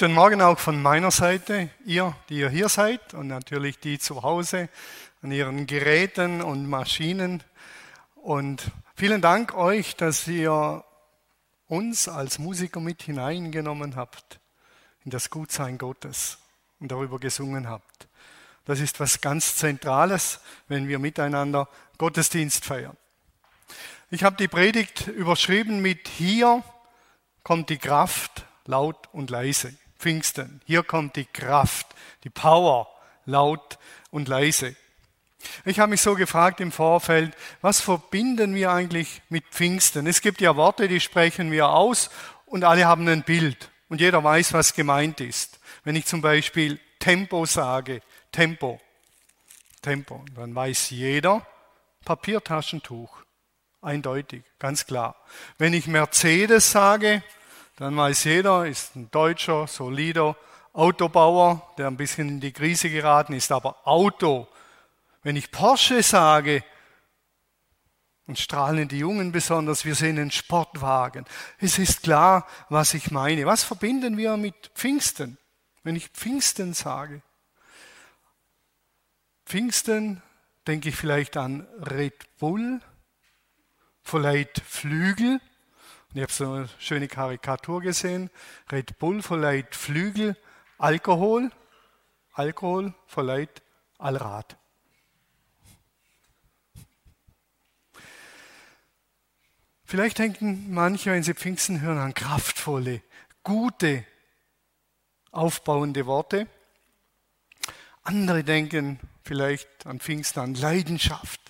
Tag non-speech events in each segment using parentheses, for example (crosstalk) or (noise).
Guten Morgen auch von meiner Seite, ihr, die ihr hier seid und natürlich die zu Hause an ihren Geräten und Maschinen. Und vielen Dank euch, dass ihr uns als Musiker mit hineingenommen habt in das Gutsein Gottes und darüber gesungen habt. Das ist was ganz Zentrales, wenn wir miteinander Gottesdienst feiern. Ich habe die Predigt überschrieben mit Hier kommt die Kraft laut und leise. Pfingsten. Hier kommt die Kraft, die Power, laut und leise. Ich habe mich so gefragt im Vorfeld, was verbinden wir eigentlich mit Pfingsten? Es gibt ja Worte, die sprechen wir aus und alle haben ein Bild und jeder weiß, was gemeint ist. Wenn ich zum Beispiel Tempo sage, Tempo, Tempo, dann weiß jeder Papiertaschentuch. Eindeutig, ganz klar. Wenn ich Mercedes sage, dann weiß jeder, ist ein deutscher, solider Autobauer, der ein bisschen in die Krise geraten ist, aber Auto. Wenn ich Porsche sage, und strahlen die Jungen besonders, wir sehen einen Sportwagen. Es ist klar, was ich meine. Was verbinden wir mit Pfingsten, wenn ich Pfingsten sage? Pfingsten denke ich vielleicht an Red Bull, vielleicht Flügel, und ich habe so eine schöne Karikatur gesehen. Red Bull verleiht Flügel, Alkohol. Alkohol verleiht Allrad. Vielleicht denken manche, wenn sie Pfingsten hören, an kraftvolle, gute, aufbauende Worte. Andere denken vielleicht an Pfingsten, an Leidenschaft,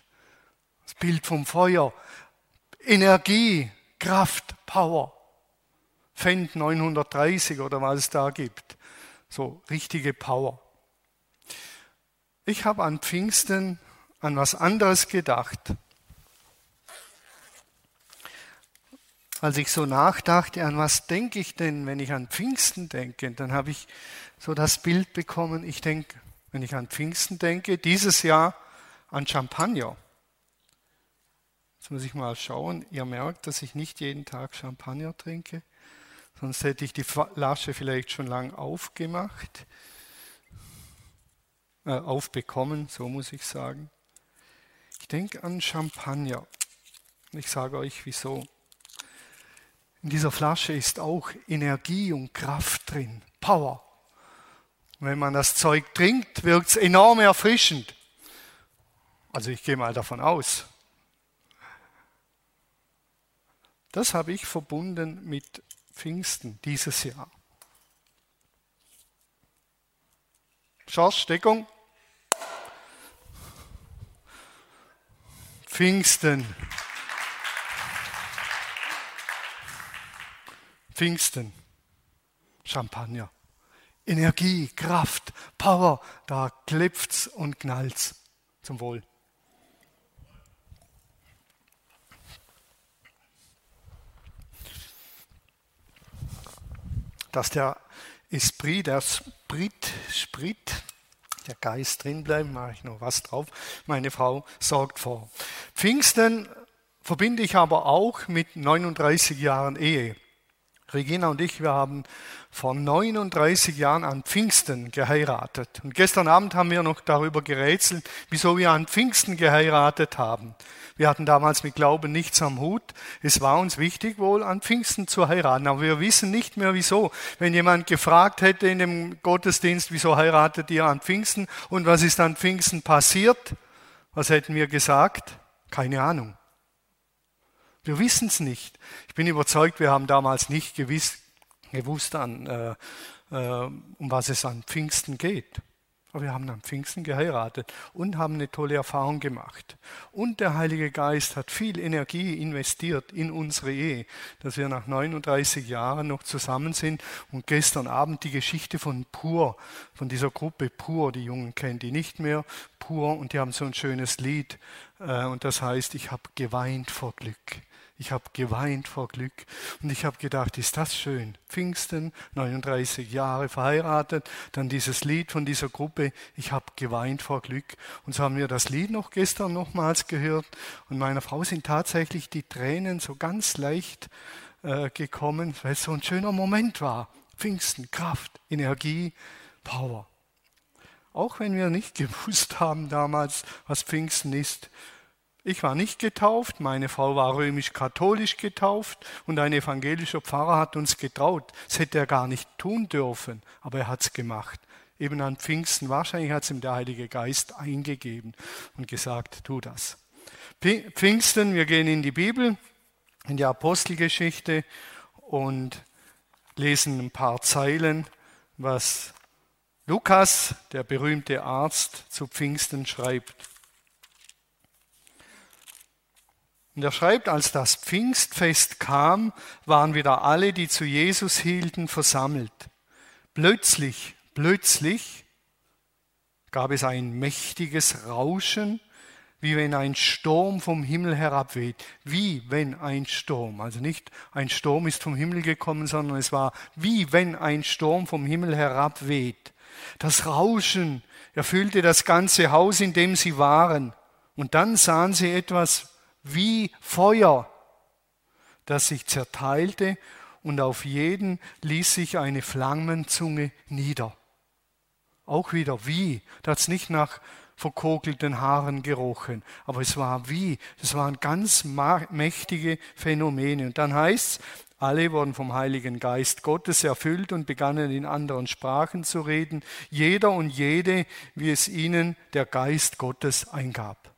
das Bild vom Feuer, Energie, Kraft, Power. Fendt 930 oder was es da gibt. So richtige Power. Ich habe an Pfingsten an was anderes gedacht. Als ich so nachdachte, an was denke ich denn, wenn ich an Pfingsten denke, dann habe ich so das Bild bekommen, ich denke, wenn ich an Pfingsten denke, dieses Jahr an Champagner. Jetzt muss ich mal schauen. Ihr merkt, dass ich nicht jeden Tag Champagner trinke. Sonst hätte ich die Flasche vielleicht schon lang aufgemacht. Äh, aufbekommen, so muss ich sagen. Ich denke an Champagner. Ich sage euch wieso. In dieser Flasche ist auch Energie und Kraft drin, Power. wenn man das Zeug trinkt, wirkt es enorm erfrischend. Also ich gehe mal davon aus. Das habe ich verbunden mit Pfingsten dieses Jahr. Schorsch, Deckung. Pfingsten. Pfingsten. Champagner. Energie, Kraft, Power, da klopft's und knallt's. Zum Wohl. Dass der Esprit, der Sprit, Sprit, der Geist drin bleibt, mache ich noch was drauf. Meine Frau sorgt vor. Pfingsten verbinde ich aber auch mit 39 Jahren Ehe. Regina und ich, wir haben vor 39 Jahren an Pfingsten geheiratet. Und gestern Abend haben wir noch darüber gerätselt, wieso wir an Pfingsten geheiratet haben. Wir hatten damals mit Glauben nichts am Hut. Es war uns wichtig, wohl an Pfingsten zu heiraten. Aber wir wissen nicht mehr wieso. Wenn jemand gefragt hätte in dem Gottesdienst, wieso heiratet ihr an Pfingsten und was ist an Pfingsten passiert, was hätten wir gesagt? Keine Ahnung. Wir wissen es nicht. Ich bin überzeugt, wir haben damals nicht gewiss, gewusst, an, äh, äh, um was es an Pfingsten geht. Aber wir haben am Pfingsten geheiratet und haben eine tolle Erfahrung gemacht. Und der Heilige Geist hat viel Energie investiert in unsere Ehe, dass wir nach 39 Jahren noch zusammen sind und gestern Abend die Geschichte von Pur, von dieser Gruppe Pur, die Jungen kennen die nicht mehr, Pur, und die haben so ein schönes Lied äh, und das heißt, ich habe geweint vor Glück. Ich habe geweint vor Glück und ich habe gedacht, ist das schön. Pfingsten, 39 Jahre verheiratet, dann dieses Lied von dieser Gruppe, ich habe geweint vor Glück. Und so haben wir das Lied noch gestern nochmals gehört und meiner Frau sind tatsächlich die Tränen so ganz leicht äh, gekommen, weil es so ein schöner Moment war. Pfingsten, Kraft, Energie, Power. Auch wenn wir nicht gewusst haben damals, was Pfingsten ist. Ich war nicht getauft, meine Frau war römisch-katholisch getauft und ein evangelischer Pfarrer hat uns getraut. Das hätte er gar nicht tun dürfen, aber er hat es gemacht. Eben an Pfingsten, wahrscheinlich hat es ihm der Heilige Geist eingegeben und gesagt, tu das. Pfingsten, wir gehen in die Bibel, in die Apostelgeschichte und lesen ein paar Zeilen, was Lukas, der berühmte Arzt, zu Pfingsten schreibt. Und er schreibt, als das Pfingstfest kam, waren wieder alle, die zu Jesus hielten, versammelt. Plötzlich, plötzlich gab es ein mächtiges Rauschen, wie wenn ein Sturm vom Himmel herabweht. Wie wenn ein Sturm. Also nicht ein Sturm ist vom Himmel gekommen, sondern es war wie wenn ein Sturm vom Himmel herabweht. Das Rauschen erfüllte das ganze Haus, in dem sie waren. Und dann sahen sie etwas wie Feuer, das sich zerteilte und auf jeden ließ sich eine Flammenzunge nieder. Auch wieder wie, da hat es nicht nach verkokelten Haaren gerochen, aber es war wie, das waren ganz mächtige Phänomene. Und dann heißt es, alle wurden vom Heiligen Geist Gottes erfüllt und begannen in anderen Sprachen zu reden, jeder und jede, wie es ihnen der Geist Gottes eingab.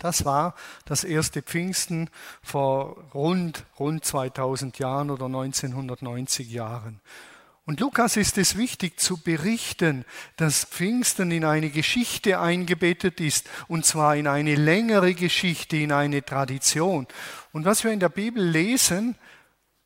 Das war das erste Pfingsten vor rund, rund 2000 Jahren oder 1990 Jahren. Und Lukas ist es wichtig zu berichten, dass Pfingsten in eine Geschichte eingebettet ist, und zwar in eine längere Geschichte, in eine Tradition. Und was wir in der Bibel lesen,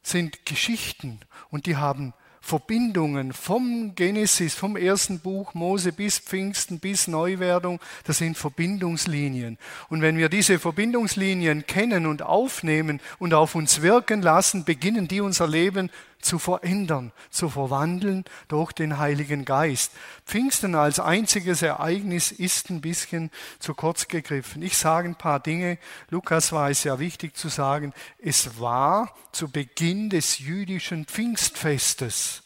sind Geschichten und die haben Verbindungen vom Genesis, vom ersten Buch Mose bis Pfingsten, bis Neuwerdung, das sind Verbindungslinien. Und wenn wir diese Verbindungslinien kennen und aufnehmen und auf uns wirken lassen, beginnen die unser Leben zu verändern, zu verwandeln durch den Heiligen Geist. Pfingsten als einziges Ereignis ist ein bisschen zu kurz gegriffen. Ich sage ein paar Dinge. Lukas war es ja wichtig zu sagen, es war zu Beginn des jüdischen Pfingstfestes.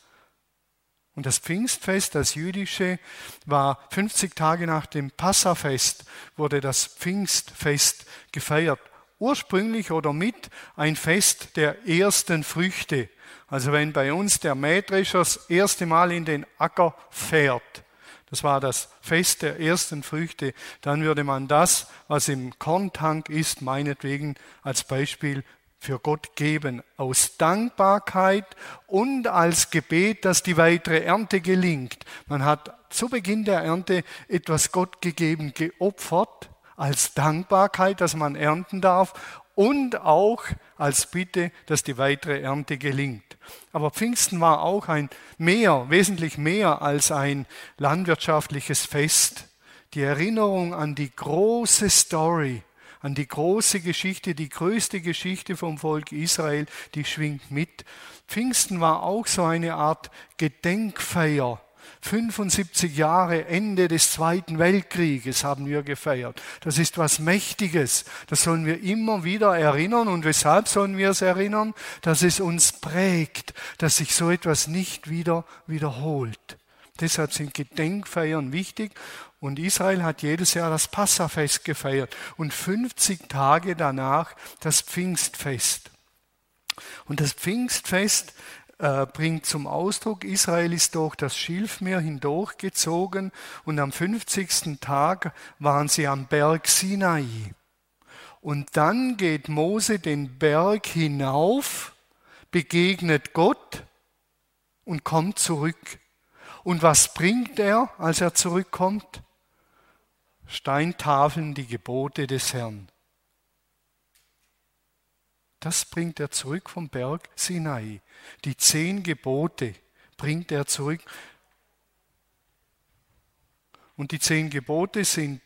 Und das Pfingstfest, das jüdische, war 50 Tage nach dem Passafest, wurde das Pfingstfest gefeiert. Ursprünglich oder mit ein Fest der ersten Früchte. Also wenn bei uns der Mähdrescher das erste Mal in den Acker fährt, das war das Fest der ersten Früchte, dann würde man das, was im Korntank ist, meinetwegen als Beispiel für Gott geben, aus Dankbarkeit und als Gebet, dass die weitere Ernte gelingt. Man hat zu Beginn der Ernte etwas Gott gegeben, geopfert, als Dankbarkeit, dass man ernten darf und auch als Bitte, dass die weitere Ernte gelingt. Aber Pfingsten war auch ein mehr, wesentlich mehr als ein landwirtschaftliches Fest. Die Erinnerung an die große Story, an die große Geschichte, die größte Geschichte vom Volk Israel, die schwingt mit. Pfingsten war auch so eine Art Gedenkfeier 75 Jahre Ende des Zweiten Weltkrieges haben wir gefeiert. Das ist was Mächtiges. Das sollen wir immer wieder erinnern. Und weshalb sollen wir es erinnern? Dass es uns prägt, dass sich so etwas nicht wieder wiederholt. Deshalb sind Gedenkfeiern wichtig. Und Israel hat jedes Jahr das Passafest gefeiert und 50 Tage danach das Pfingstfest. Und das Pfingstfest äh, bringt zum Ausdruck, Israel ist durch das Schilfmeer hindurchgezogen und am 50. Tag waren sie am Berg Sinai. Und dann geht Mose den Berg hinauf, begegnet Gott und kommt zurück. Und was bringt er, als er zurückkommt? Steintafeln, die Gebote des Herrn. Das bringt er zurück vom Berg Sinai. Die zehn Gebote bringt er zurück. Und die zehn Gebote sind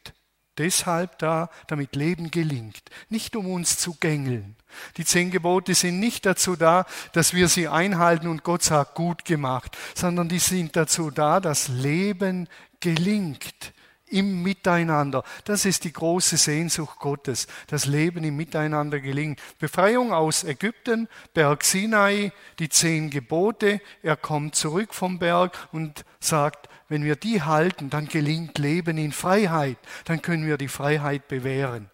deshalb da, damit Leben gelingt, nicht um uns zu gängeln. Die zehn Gebote sind nicht dazu da, dass wir sie einhalten und Gott sagt, gut gemacht, sondern die sind dazu da, dass Leben gelingt im Miteinander. Das ist die große Sehnsucht Gottes. Das Leben im Miteinander gelingt. Befreiung aus Ägypten, Berg Sinai, die zehn Gebote. Er kommt zurück vom Berg und sagt, wenn wir die halten, dann gelingt Leben in Freiheit. Dann können wir die Freiheit bewähren.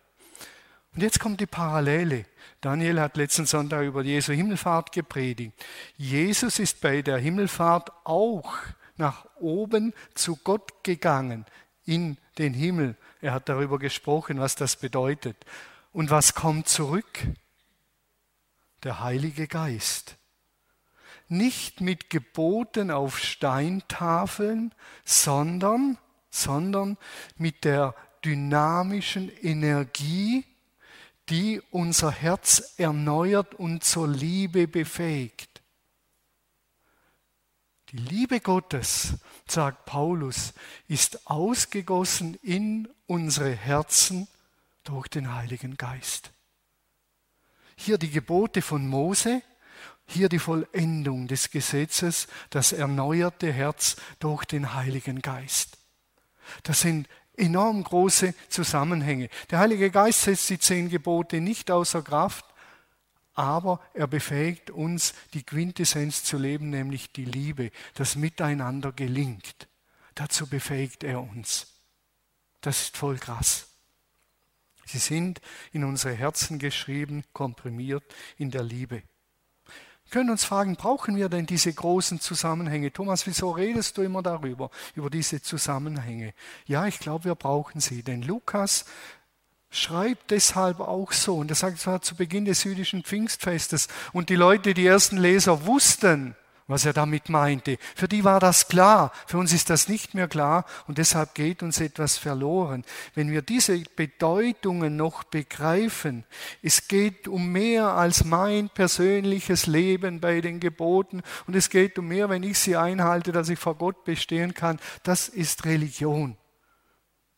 Und jetzt kommt die Parallele. Daniel hat letzten Sonntag über Jesu Himmelfahrt gepredigt. Jesus ist bei der Himmelfahrt auch nach oben zu Gott gegangen, in den Himmel. Er hat darüber gesprochen, was das bedeutet. Und was kommt zurück? Der Heilige Geist. Nicht mit Geboten auf Steintafeln, sondern, sondern mit der dynamischen Energie, die unser Herz erneuert und zur Liebe befähigt. Die Liebe Gottes, sagt Paulus, ist ausgegossen in unsere Herzen durch den Heiligen Geist. Hier die Gebote von Mose, hier die Vollendung des Gesetzes, das erneuerte Herz durch den Heiligen Geist. Das sind enorm große Zusammenhänge. Der Heilige Geist setzt die zehn Gebote nicht außer Kraft, aber er befähigt uns, die Quintessenz zu leben, nämlich die Liebe, das Miteinander gelingt. Dazu befähigt er uns. Das ist voll krass. Sie sind in unsere Herzen geschrieben, komprimiert in der Liebe. Wir können uns fragen, brauchen wir denn diese großen Zusammenhänge? Thomas, wieso redest du immer darüber, über diese Zusammenhänge? Ja, ich glaube, wir brauchen sie, denn Lukas schreibt deshalb auch so. Und er sagt, war zu Beginn des jüdischen Pfingstfestes. Und die Leute, die ersten Leser wussten, was er damit meinte. Für die war das klar. Für uns ist das nicht mehr klar und deshalb geht uns etwas verloren. Wenn wir diese Bedeutungen noch begreifen, es geht um mehr als mein persönliches Leben bei den Geboten und es geht um mehr, wenn ich sie einhalte, dass ich vor Gott bestehen kann. Das ist Religion.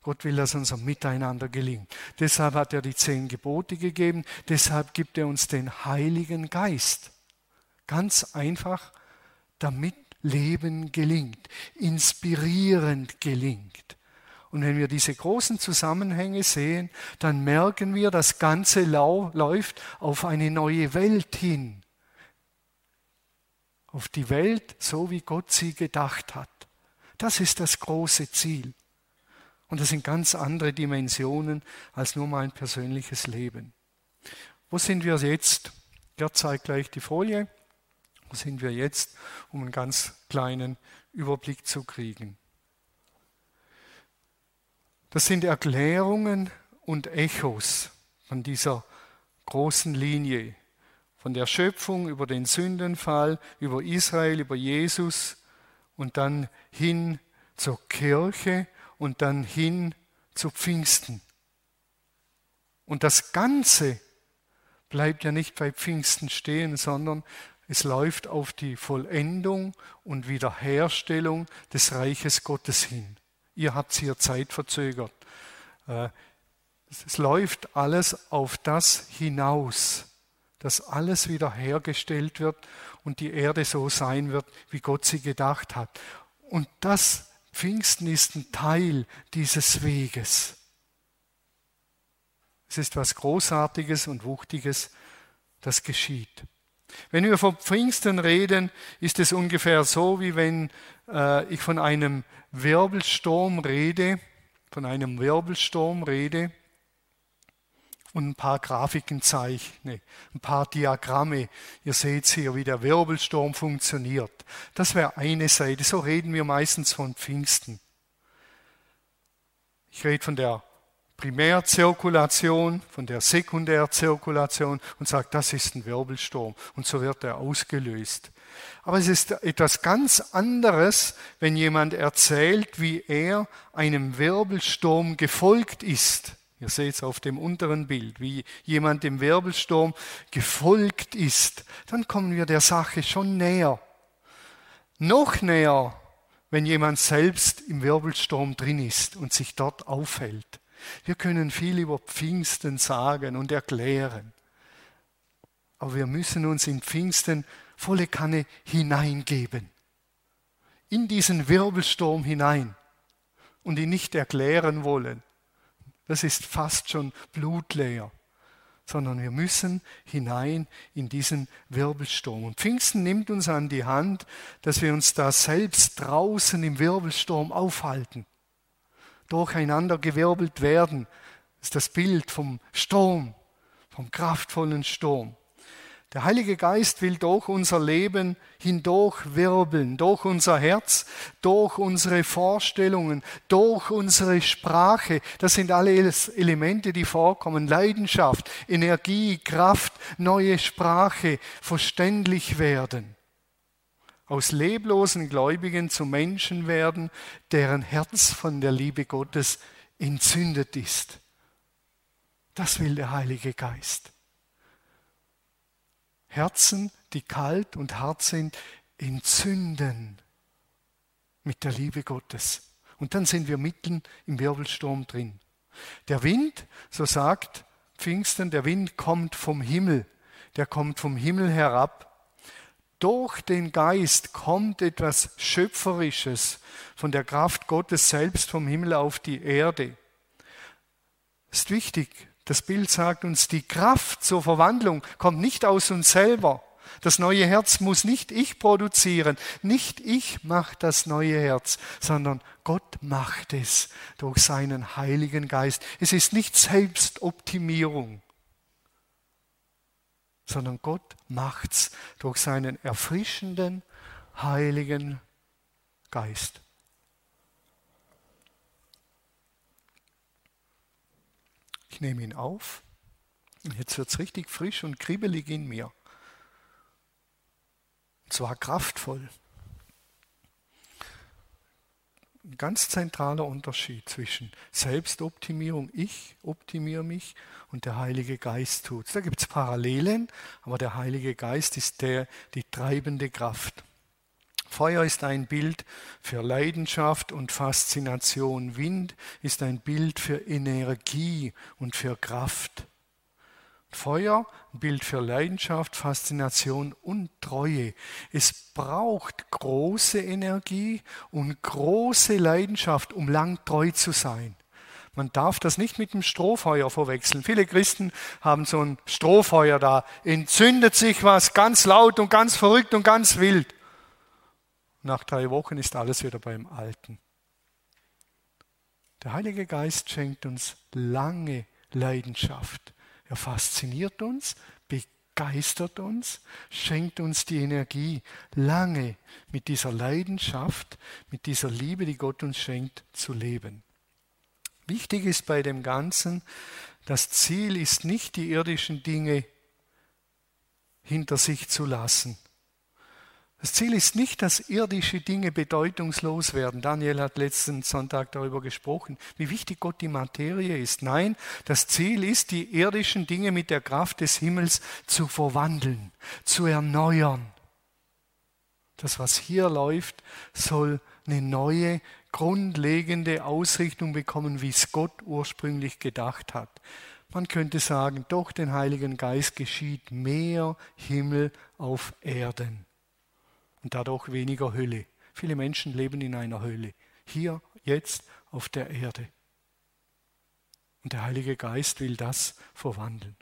Gott will, dass unser Miteinander gelingt. Deshalb hat er die zehn Gebote gegeben, deshalb gibt er uns den Heiligen Geist. Ganz einfach, damit Leben gelingt, inspirierend gelingt. Und wenn wir diese großen Zusammenhänge sehen, dann merken wir, das Ganze läuft auf eine neue Welt hin. Auf die Welt, so wie Gott sie gedacht hat. Das ist das große Ziel. Und das sind ganz andere Dimensionen als nur mein persönliches Leben. Wo sind wir jetzt? Gerd zeigt gleich die Folie. Wo sind wir jetzt, um einen ganz kleinen Überblick zu kriegen? Das sind Erklärungen und Echos von dieser großen Linie, von der Schöpfung über den Sündenfall, über Israel, über Jesus und dann hin zur Kirche und dann hin zu Pfingsten. Und das Ganze bleibt ja nicht bei Pfingsten stehen, sondern es läuft auf die Vollendung und Wiederherstellung des Reiches Gottes hin. Ihr habt hier Zeit verzögert. Äh, es läuft alles auf das hinaus, dass alles wiederhergestellt wird und die Erde so sein wird, wie Gott sie gedacht hat. Und das Pfingsten ist ein Teil dieses Weges. Es ist was Großartiges und Wuchtiges, das geschieht. Wenn wir von Pfingsten reden, ist es ungefähr so, wie wenn äh, ich von einem Wirbelsturm rede, von einem Wirbelsturm rede und ein paar Grafiken zeichne, ein paar Diagramme. Ihr seht hier, wie der Wirbelsturm funktioniert. Das wäre eine Seite. So reden wir meistens von Pfingsten. Ich rede von der Primärzirkulation, von der Sekundärzirkulation und sage, das ist ein Wirbelsturm. Und so wird er ausgelöst. Aber es ist etwas ganz anderes, wenn jemand erzählt, wie er einem Wirbelsturm gefolgt ist. Ihr seht es auf dem unteren Bild, wie jemand dem Wirbelsturm gefolgt ist. Dann kommen wir der Sache schon näher. Noch näher, wenn jemand selbst im Wirbelsturm drin ist und sich dort aufhält. Wir können viel über Pfingsten sagen und erklären. Aber wir müssen uns in Pfingsten volle Kanne hineingeben. In diesen Wirbelsturm hinein. und ihn nicht erklären wollen. Das ist fast schon blutleer sondern wir müssen hinein in diesen Wirbelsturm. Und Pfingsten nimmt uns an die Hand, dass wir uns da selbst draußen im Wirbelsturm aufhalten, durcheinander gewirbelt werden. Das ist das Bild vom Sturm, vom kraftvollen Sturm. Der Heilige Geist will durch unser Leben hindurch wirbeln, durch unser Herz, durch unsere Vorstellungen, durch unsere Sprache. Das sind alle Elemente, die vorkommen. Leidenschaft, Energie, Kraft, neue Sprache, verständlich werden. Aus leblosen Gläubigen zu Menschen werden, deren Herz von der Liebe Gottes entzündet ist. Das will der Heilige Geist. Herzen, die kalt und hart sind, entzünden mit der Liebe Gottes. Und dann sind wir mitten im Wirbelsturm drin. Der Wind, so sagt Pfingsten, der Wind kommt vom Himmel. Der kommt vom Himmel herab. Durch den Geist kommt etwas Schöpferisches von der Kraft Gottes selbst vom Himmel auf die Erde. Ist wichtig. Das Bild sagt uns, die Kraft zur Verwandlung kommt nicht aus uns selber. Das neue Herz muss nicht ich produzieren, nicht ich mache das neue Herz, sondern Gott macht es durch seinen Heiligen Geist. Es ist nicht Selbstoptimierung, sondern Gott macht es durch seinen erfrischenden Heiligen Geist. Ich nehme ihn auf. Und jetzt wird es richtig frisch und kribbelig in mir. Und zwar kraftvoll. Ein ganz zentraler Unterschied zwischen Selbstoptimierung, ich optimiere mich, und der Heilige Geist tut es. Da gibt es Parallelen, aber der Heilige Geist ist der, die treibende Kraft. Feuer ist ein Bild für Leidenschaft und Faszination. Wind ist ein Bild für Energie und für Kraft. Feuer, ein Bild für Leidenschaft, Faszination und Treue. Es braucht große Energie und große Leidenschaft, um lang treu zu sein. Man darf das nicht mit dem Strohfeuer verwechseln. Viele Christen haben so ein Strohfeuer da, entzündet sich was ganz laut und ganz verrückt und ganz wild. Nach drei Wochen ist alles wieder beim Alten. Der Heilige Geist schenkt uns lange Leidenschaft. Er fasziniert uns, begeistert uns, schenkt uns die Energie, lange mit dieser Leidenschaft, mit dieser Liebe, die Gott uns schenkt, zu leben. Wichtig ist bei dem Ganzen, das Ziel ist nicht, die irdischen Dinge hinter sich zu lassen, das Ziel ist nicht, dass irdische Dinge bedeutungslos werden. Daniel hat letzten Sonntag darüber gesprochen, wie wichtig Gott die Materie ist. Nein, das Ziel ist, die irdischen Dinge mit der Kraft des Himmels zu verwandeln, zu erneuern. Das, was hier läuft, soll eine neue, grundlegende Ausrichtung bekommen, wie es Gott ursprünglich gedacht hat. Man könnte sagen, durch den Heiligen Geist geschieht mehr Himmel auf Erden und dadurch weniger Hölle. Viele Menschen leben in einer Hölle. Hier, jetzt, auf der Erde. Und der Heilige Geist will das verwandeln.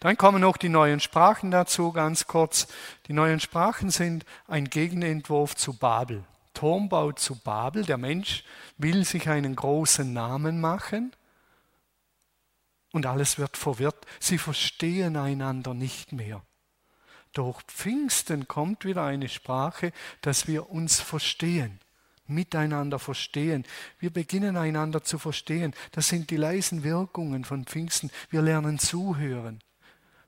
Dann kommen noch die neuen Sprachen dazu, ganz kurz. Die neuen Sprachen sind ein Gegenentwurf zu Babel. Turmbau zu Babel. Der Mensch will sich einen großen Namen machen und alles wird verwirrt. Sie verstehen einander nicht mehr. Durch Pfingsten kommt wieder eine Sprache, dass wir uns verstehen, miteinander verstehen. Wir beginnen einander zu verstehen. Das sind die leisen Wirkungen von Pfingsten. Wir lernen zuhören.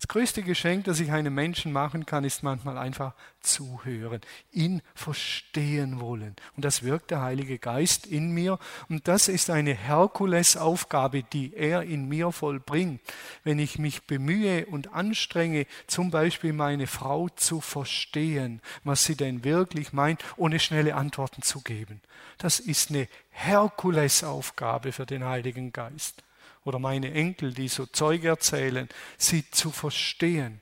Das größte Geschenk, das ich einem Menschen machen kann, ist manchmal einfach zuhören, ihn verstehen wollen. Und das wirkt der Heilige Geist in mir. Und das ist eine Herkulesaufgabe, die er in mir vollbringt. Wenn ich mich bemühe und anstrenge, zum Beispiel meine Frau zu verstehen, was sie denn wirklich meint, ohne schnelle Antworten zu geben. Das ist eine Herkulesaufgabe für den Heiligen Geist oder meine Enkel, die so Zeug erzählen, sie zu verstehen.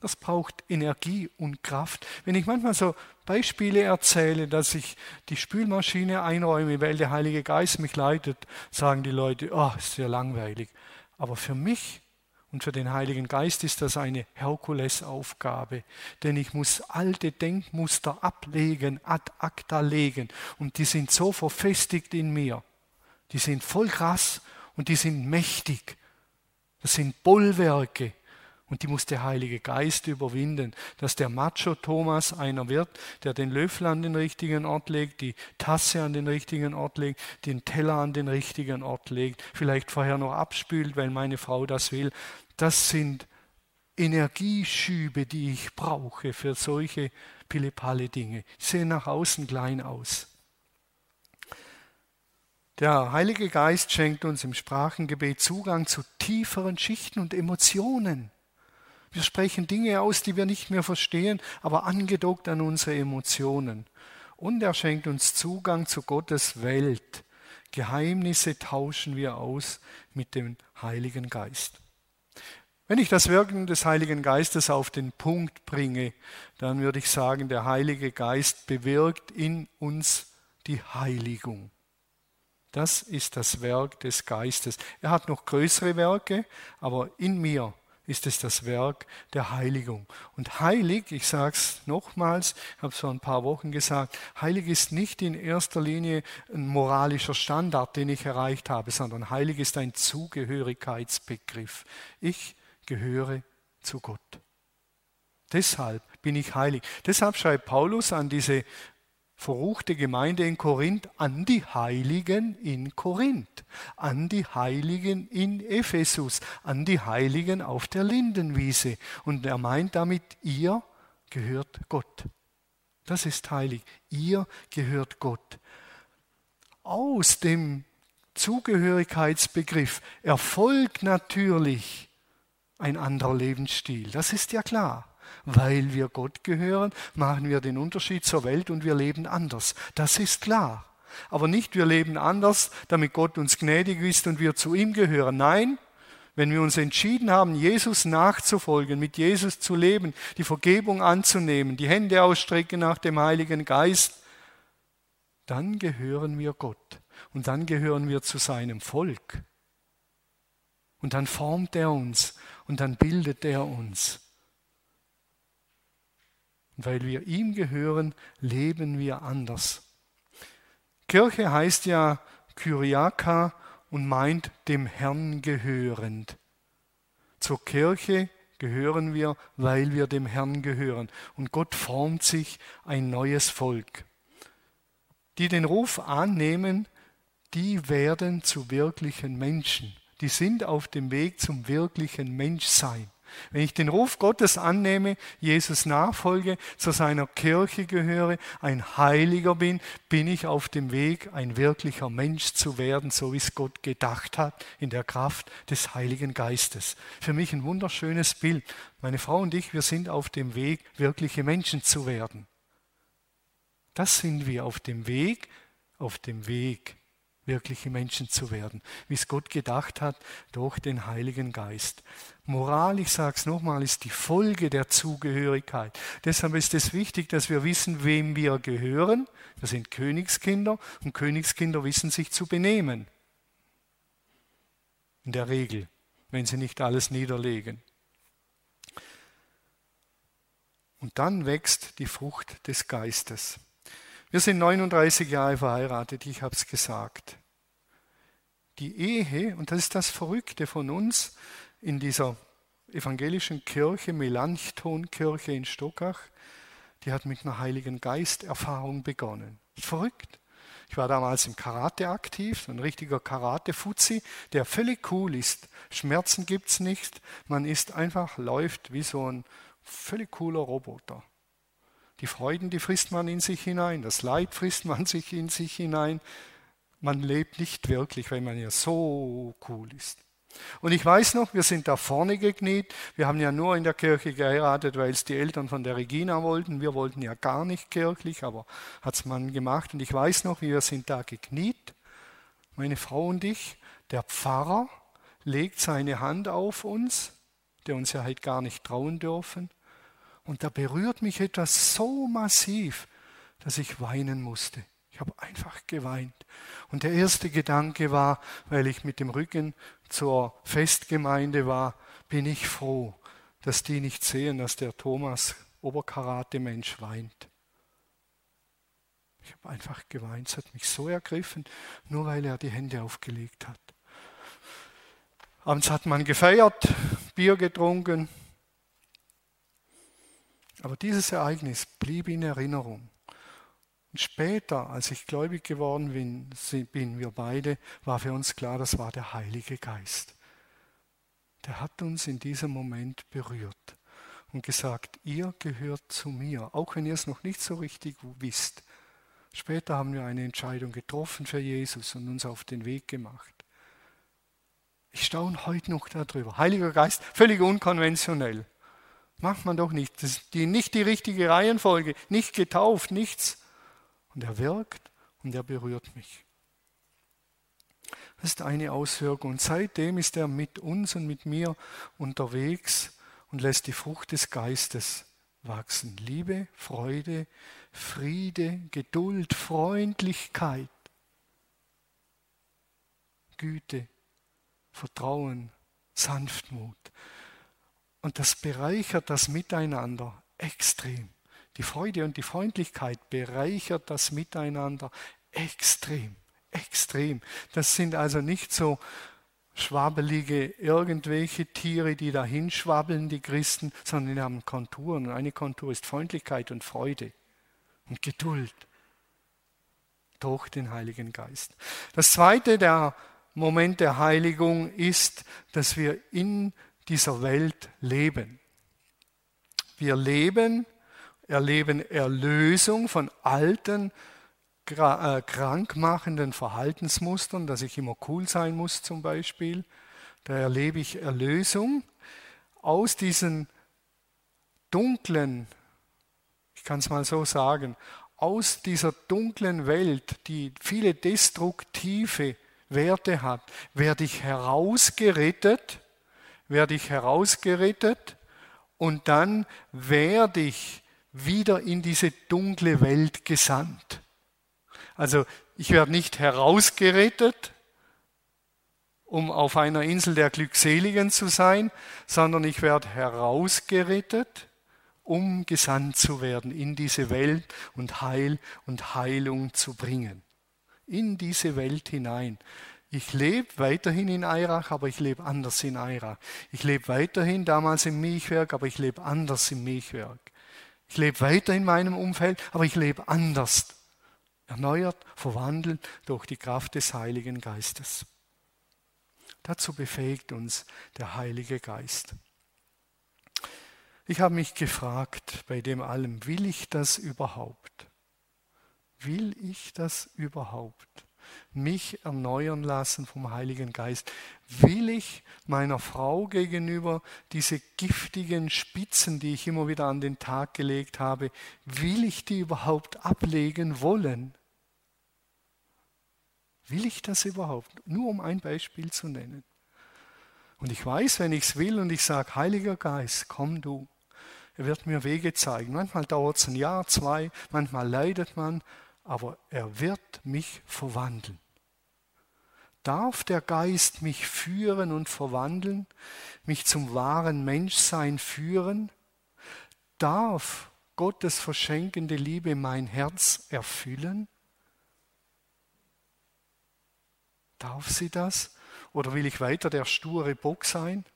Das braucht Energie und Kraft. Wenn ich manchmal so Beispiele erzähle, dass ich die Spülmaschine einräume, weil der Heilige Geist mich leitet, sagen die Leute, oh, ist sehr langweilig. Aber für mich und für den Heiligen Geist ist das eine Herkulesaufgabe, denn ich muss alte Denkmuster ablegen, ad acta legen. Und die sind so verfestigt in mir. Die sind voll krass und die sind mächtig. Das sind Bollwerke, und die muss der Heilige Geist überwinden, dass der Macho Thomas einer wird, der den Löffel an den richtigen Ort legt, die Tasse an den richtigen Ort legt, den Teller an den richtigen Ort legt, vielleicht vorher noch abspült, weil meine Frau das will. Das sind Energieschübe, die ich brauche für solche pillepalle Dinge. Sehen nach außen klein aus. Der Heilige Geist schenkt uns im Sprachengebet Zugang zu tieferen Schichten und Emotionen. Wir sprechen Dinge aus, die wir nicht mehr verstehen, aber angedockt an unsere Emotionen. Und er schenkt uns Zugang zu Gottes Welt. Geheimnisse tauschen wir aus mit dem Heiligen Geist. Wenn ich das Wirken des Heiligen Geistes auf den Punkt bringe, dann würde ich sagen, der Heilige Geist bewirkt in uns die Heiligung. Das ist das Werk des Geistes. Er hat noch größere Werke, aber in mir ist es das Werk der Heiligung. Und heilig, ich sage es nochmals, ich habe es vor ein paar Wochen gesagt, heilig ist nicht in erster Linie ein moralischer Standard, den ich erreicht habe, sondern heilig ist ein Zugehörigkeitsbegriff. Ich gehöre zu Gott. Deshalb bin ich heilig. Deshalb schreibt Paulus an diese verruchte Gemeinde in Korinth an die Heiligen in Korinth, an die Heiligen in Ephesus, an die Heiligen auf der Lindenwiese. Und er meint damit, ihr gehört Gott. Das ist heilig. Ihr gehört Gott. Aus dem Zugehörigkeitsbegriff erfolgt natürlich ein anderer Lebensstil. Das ist ja klar. Weil wir Gott gehören, machen wir den Unterschied zur Welt und wir leben anders. Das ist klar. Aber nicht wir leben anders, damit Gott uns gnädig ist und wir zu ihm gehören. Nein, wenn wir uns entschieden haben, Jesus nachzufolgen, mit Jesus zu leben, die Vergebung anzunehmen, die Hände ausstrecken nach dem Heiligen Geist, dann gehören wir Gott und dann gehören wir zu seinem Volk. Und dann formt er uns und dann bildet er uns. Und weil wir ihm gehören, leben wir anders. Kirche heißt ja Kyriaka und meint dem Herrn gehörend. Zur Kirche gehören wir, weil wir dem Herrn gehören. Und Gott formt sich ein neues Volk. Die den Ruf annehmen, die werden zu wirklichen Menschen. Die sind auf dem Weg zum wirklichen Menschsein. Wenn ich den Ruf Gottes annehme, Jesus nachfolge, zu seiner Kirche gehöre, ein Heiliger bin, bin ich auf dem Weg, ein wirklicher Mensch zu werden, so wie es Gott gedacht hat, in der Kraft des Heiligen Geistes. Für mich ein wunderschönes Bild. Meine Frau und ich, wir sind auf dem Weg, wirkliche Menschen zu werden. Das sind wir auf dem Weg, auf dem Weg wirkliche Menschen zu werden, wie es Gott gedacht hat durch den Heiligen Geist. Moral, ich sage es nochmal, ist die Folge der Zugehörigkeit. Deshalb ist es wichtig, dass wir wissen, wem wir gehören. Wir sind Königskinder und Königskinder wissen sich zu benehmen. In der Regel, wenn sie nicht alles niederlegen. Und dann wächst die Frucht des Geistes. Wir sind 39 Jahre verheiratet, ich habe es gesagt. Die Ehe, und das ist das Verrückte von uns in dieser evangelischen Kirche, Melanchthon-Kirche in Stockach, die hat mit einer Heiligen Geist-Erfahrung begonnen. Verrückt. Ich war damals im Karate aktiv, ein richtiger Karate-Fuzzi, der völlig cool ist. Schmerzen gibt es nicht, man ist einfach, läuft wie so ein völlig cooler Roboter. Die Freuden, die frisst man in sich hinein, das Leid frisst man (laughs) sich in sich hinein. Man lebt nicht wirklich, weil man ja so cool ist. Und ich weiß noch, wir sind da vorne gekniet. Wir haben ja nur in der Kirche geheiratet, weil es die Eltern von der Regina wollten. Wir wollten ja gar nicht kirchlich, aber hat es man gemacht. Und ich weiß noch, wir sind da gekniet, meine Frau und ich. Der Pfarrer legt seine Hand auf uns, der uns ja halt gar nicht trauen dürfen, Und da berührt mich etwas so massiv, dass ich weinen musste. Ich habe einfach geweint. Und der erste Gedanke war, weil ich mit dem Rücken zur Festgemeinde war, bin ich froh, dass die nicht sehen, dass der Thomas Oberkarate-Mensch weint. Ich habe einfach geweint. Es hat mich so ergriffen, nur weil er die Hände aufgelegt hat. Abends hat man gefeiert, Bier getrunken. Aber dieses Ereignis blieb in Erinnerung. Und später, als ich gläubig geworden bin, bin, wir beide, war für uns klar, das war der Heilige Geist. Der hat uns in diesem Moment berührt und gesagt, ihr gehört zu mir, auch wenn ihr es noch nicht so richtig wisst. Später haben wir eine Entscheidung getroffen für Jesus und uns auf den Weg gemacht. Ich staune heute noch darüber. Heiliger Geist, völlig unkonventionell. Macht man doch nicht. Das ist die, nicht die richtige Reihenfolge, nicht getauft, nichts. Und er wirkt und er berührt mich. Das ist eine Auswirkung. Und seitdem ist er mit uns und mit mir unterwegs und lässt die Frucht des Geistes wachsen. Liebe, Freude, Friede, Geduld, Freundlichkeit, Güte, Vertrauen, Sanftmut. Und das bereichert das Miteinander extrem. Die Freude und die Freundlichkeit bereichert das Miteinander extrem, extrem. Das sind also nicht so schwabbelige irgendwelche Tiere, die dahin schwabbeln, die Christen, sondern die haben Konturen. Und eine Kontur ist Freundlichkeit und Freude und Geduld durch den Heiligen Geist. Das zweite, der Moment der Heiligung ist, dass wir in dieser Welt leben. Wir leben, erleben Erlösung von alten, äh, krankmachenden Verhaltensmustern, dass ich immer cool sein muss zum Beispiel. Da erlebe ich Erlösung aus diesen dunklen ich kann es mal so sagen, aus dieser dunklen Welt, die viele destruktive Werte hat, werde ich herausgerettet, werde ich herausgerettet und dann werde ich wieder in diese dunkle Welt gesandt. Also ich werde nicht herausgerettet, um auf einer Insel der Glückseligen zu sein, sondern ich werde herausgerettet um gesandt zu werden in diese Welt und Heil und Heilung zu bringen. In diese Welt hinein. Ich lebe weiterhin in Eirach, aber ich lebe anders in Eirach. Ich lebe weiterhin damals im Milchwerk, aber ich lebe anders im Milchwerk. Ich lebe weiter in meinem Umfeld, aber ich lebe anders. Erneuert, verwandelt durch die Kraft des Heiligen Geistes. Dazu befähigt uns der Heilige Geist. Ich habe mich gefragt bei dem allem, will ich das überhaupt? Will ich das überhaupt? Mich erneuern lassen vom Heiligen Geist? Will ich meiner Frau gegenüber diese giftigen Spitzen, die ich immer wieder an den Tag gelegt habe, will ich die überhaupt ablegen wollen? Will ich das überhaupt? Nur um ein Beispiel zu nennen. Und ich weiß, wenn ich es will und ich sage, Heiliger Geist, komm du, er wird mir Wege zeigen. Manchmal dauert es ein Jahr, zwei, manchmal leidet man, aber er wird mich verwandeln. Darf der Geist mich führen und verwandeln, mich zum wahren Menschsein führen? Darf Gottes verschenkende Liebe mein Herz erfüllen? Darf sie das? Oder will ich weiter der sture Bock sein,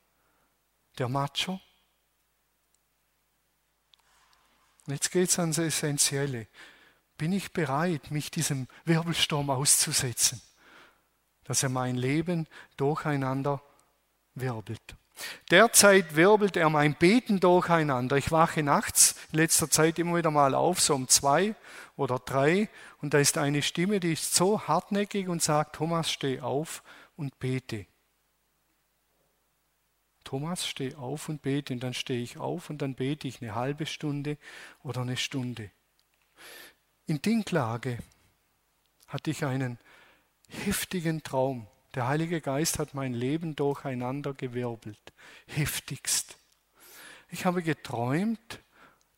der Macho? Jetzt geht es ans Essentielle. Bin ich bereit, mich diesem Wirbelsturm auszusetzen, dass er mein Leben durcheinander wirbelt? Derzeit wirbelt er mein Beten durcheinander. Ich wache nachts in letzter Zeit immer wieder mal auf, so um zwei oder drei, und da ist eine Stimme, die ist so hartnäckig und sagt, Thomas, steh auf und bete. Thomas, steh auf und bete. Und dann stehe ich auf und dann bete ich eine halbe Stunde oder eine Stunde. In Dinklage hatte ich einen heftigen Traum. Der Heilige Geist hat mein Leben durcheinander gewirbelt. Heftigst. Ich habe geträumt,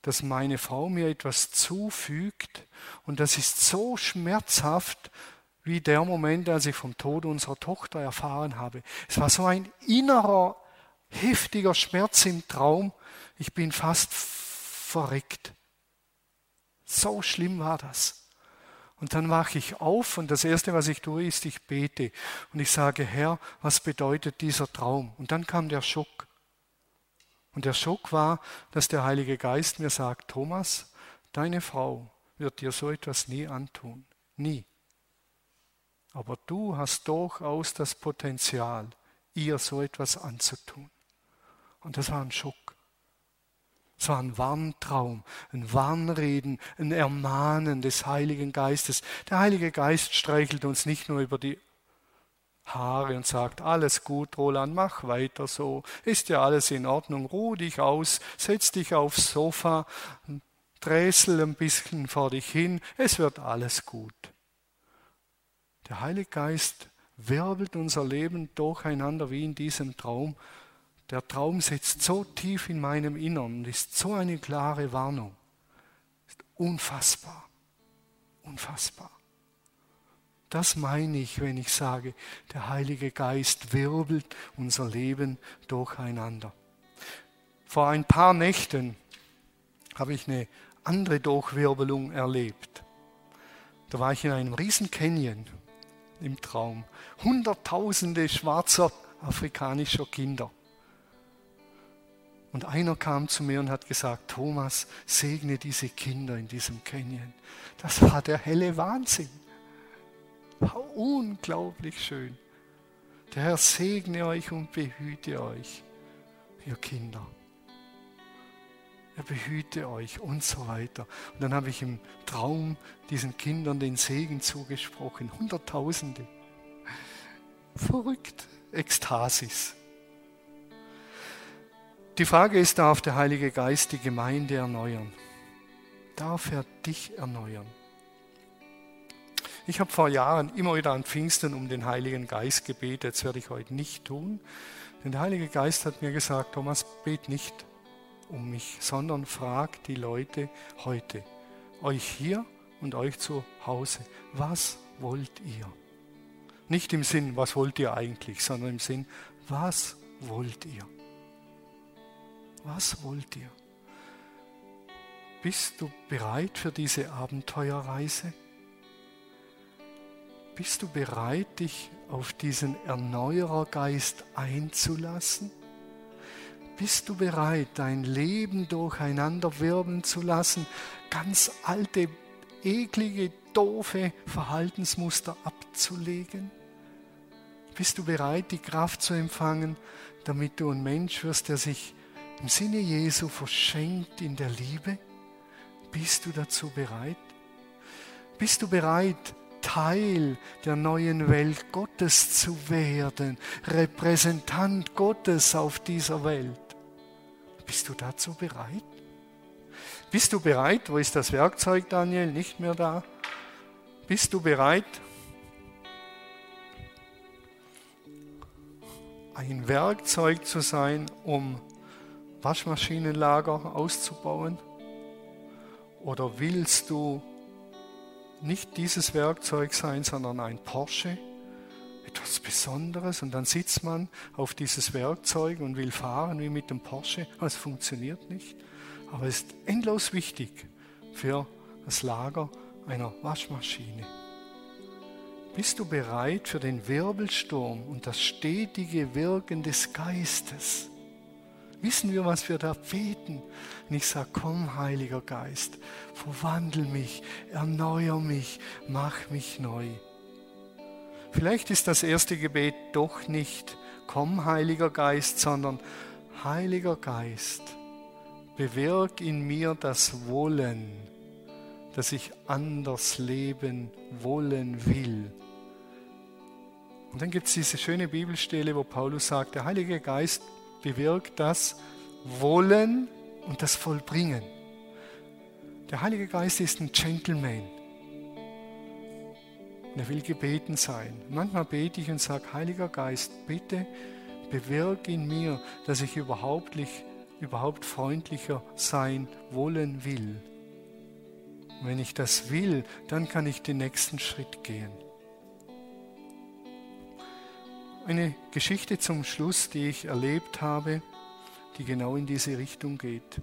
dass meine Frau mir etwas zufügt und das ist so schmerzhaft wie der Moment, als ich vom Tod unserer Tochter erfahren habe. Es war so ein innerer, heftiger Schmerz im Traum. Ich bin fast verreckt. So schlimm war das. Und dann wache ich auf und das Erste, was ich tue, ist, ich bete und ich sage, Herr, was bedeutet dieser Traum? Und dann kam der Schock. Und der Schock war, dass der Heilige Geist mir sagt, Thomas, deine Frau wird dir so etwas nie antun. Nie. Aber du hast durchaus das Potenzial, ihr so etwas anzutun. Und das war ein Schock. Es war ein Warntraum, ein Warnreden, ein Ermahnen des Heiligen Geistes. Der Heilige Geist streichelt uns nicht nur über die Haare und sagt, alles gut, Roland, mach weiter so, ist ja alles in Ordnung, ruh dich aus, setz dich aufs Sofa, dräsel ein bisschen vor dich hin, es wird alles gut. Der Heilige Geist wirbelt unser Leben durcheinander wie in diesem Traum. Der Traum sitzt so tief in meinem Innern und ist so eine klare Warnung. Ist unfassbar. Unfassbar. Das meine ich, wenn ich sage, der Heilige Geist wirbelt unser Leben durcheinander. Vor ein paar Nächten habe ich eine andere Durchwirbelung erlebt. Da war ich in einem riesen Canyon im Traum. Hunderttausende schwarzer afrikanischer Kinder. Und einer kam zu mir und hat gesagt, Thomas, segne diese Kinder in diesem Canyon. Das war der helle Wahnsinn. War unglaublich schön. Der Herr segne euch und behüte euch, ihr Kinder. Er behüte euch und so weiter. Und dann habe ich im Traum diesen Kindern den Segen zugesprochen. Hunderttausende. Verrückt. Ekstasis. Die Frage ist, darf der Heilige Geist die Gemeinde erneuern? Darf er dich erneuern? Ich habe vor Jahren immer wieder an Pfingsten um den Heiligen Geist gebetet. Das werde ich heute nicht tun. Denn der Heilige Geist hat mir gesagt, Thomas, bet nicht um mich, sondern frag die Leute heute, euch hier und euch zu Hause, was wollt ihr? Nicht im Sinn, was wollt ihr eigentlich, sondern im Sinn, was wollt ihr? Was wollt ihr? Bist du bereit für diese Abenteuerreise? Bist du bereit, dich auf diesen Erneuerergeist einzulassen? Bist du bereit, dein Leben durcheinander wirbeln zu lassen, ganz alte, eklige, doofe Verhaltensmuster abzulegen? Bist du bereit, die Kraft zu empfangen, damit du ein Mensch wirst, der sich im Sinne Jesu verschenkt in der Liebe? Bist du dazu bereit? Bist du bereit, Teil der neuen Welt Gottes zu werden, Repräsentant Gottes auf dieser Welt. Bist du dazu bereit? Bist du bereit? Wo ist das Werkzeug, Daniel? Nicht mehr da. Bist du bereit? Ein Werkzeug zu sein, um Waschmaschinenlager auszubauen? Oder willst du nicht dieses Werkzeug sein, sondern ein Porsche, etwas Besonderes. Und dann sitzt man auf dieses Werkzeug und will fahren wie mit dem Porsche. Aber es funktioniert nicht. Aber es ist endlos wichtig für das Lager einer Waschmaschine. Bist du bereit für den Wirbelsturm und das stetige Wirken des Geistes? Wissen wir, was wir da beten? Und ich sage, komm, Heiliger Geist, verwandel mich, erneuer mich, mach mich neu. Vielleicht ist das erste Gebet doch nicht, komm, Heiliger Geist, sondern Heiliger Geist, bewirk in mir das Wollen, dass ich anders leben wollen will. Und dann gibt es diese schöne Bibelstelle, wo Paulus sagt, der Heilige Geist bewirkt das Wollen und das Vollbringen. Der Heilige Geist ist ein Gentleman. er will gebeten sein. Manchmal bete ich und sage, Heiliger Geist, bitte bewirk in mir, dass ich überhaupt überhaupt freundlicher sein wollen will. Wenn ich das will, dann kann ich den nächsten Schritt gehen. Eine Geschichte zum Schluss, die ich erlebt habe, die genau in diese Richtung geht.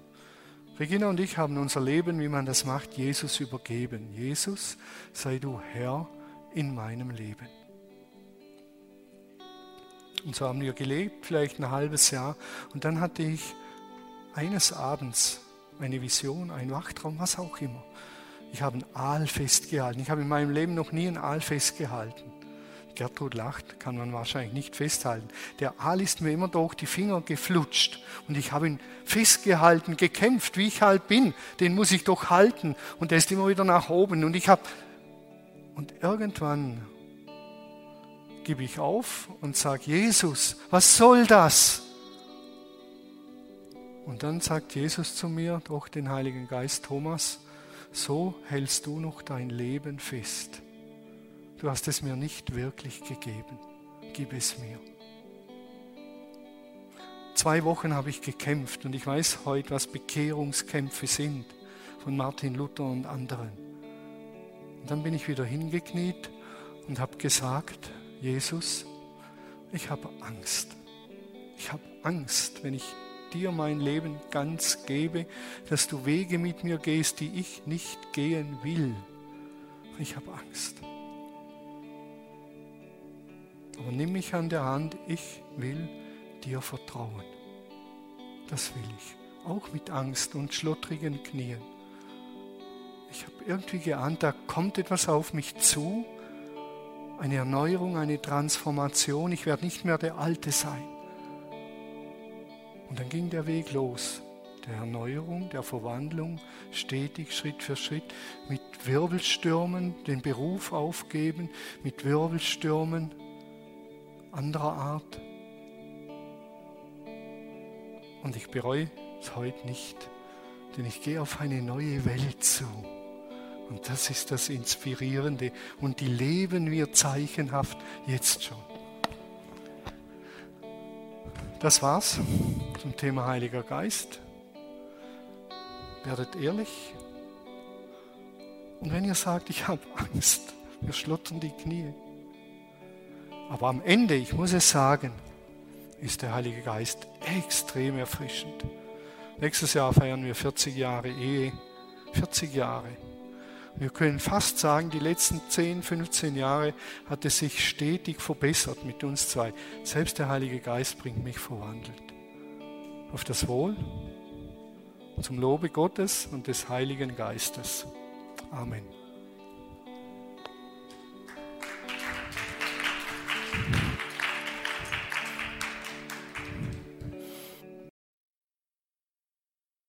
Regina und ich haben unser Leben, wie man das macht, Jesus übergeben. Jesus, sei du Herr in meinem Leben. Und so haben wir gelebt, vielleicht ein halbes Jahr. Und dann hatte ich eines Abends eine Vision, ein Wachtraum, was auch immer. Ich habe ein Aal festgehalten. Ich habe in meinem Leben noch nie ein Aal festgehalten. Gertrud lacht, kann man wahrscheinlich nicht festhalten. Der Aal ist mir immer durch die Finger geflutscht und ich habe ihn festgehalten, gekämpft, wie ich halt bin. Den muss ich doch halten und der ist immer wieder nach oben und ich habe und irgendwann gebe ich auf und sage, Jesus, was soll das? Und dann sagt Jesus zu mir durch den Heiligen Geist, Thomas, so hältst du noch dein Leben fest. Du hast es mir nicht wirklich gegeben. Gib es mir. Zwei Wochen habe ich gekämpft und ich weiß heute, was Bekehrungskämpfe sind von Martin Luther und anderen. Und dann bin ich wieder hingekniet und habe gesagt, Jesus, ich habe Angst. Ich habe Angst, wenn ich dir mein Leben ganz gebe, dass du Wege mit mir gehst, die ich nicht gehen will. Ich habe Angst. Aber nimm mich an der Hand, ich will dir vertrauen. Das will ich. Auch mit Angst und schlottrigen Knien. Ich habe irgendwie geahnt, da kommt etwas auf mich zu, eine Erneuerung, eine Transformation. Ich werde nicht mehr der Alte sein. Und dann ging der Weg los, der Erneuerung, der Verwandlung, stetig, Schritt für Schritt, mit Wirbelstürmen, den Beruf aufgeben, mit Wirbelstürmen anderer Art. Und ich bereue es heute nicht, denn ich gehe auf eine neue Welt zu. Und das ist das Inspirierende. Und die leben wir zeichenhaft jetzt schon. Das war's zum Thema Heiliger Geist. Werdet ehrlich. Und wenn ihr sagt, ich habe Angst, wir schlottern die Knie. Aber am Ende, ich muss es sagen, ist der Heilige Geist extrem erfrischend. Nächstes Jahr feiern wir 40 Jahre Ehe. 40 Jahre. Wir können fast sagen, die letzten 10, 15 Jahre hat es sich stetig verbessert mit uns zwei. Selbst der Heilige Geist bringt mich verwandelt. Auf das Wohl, zum Lobe Gottes und des Heiligen Geistes. Amen.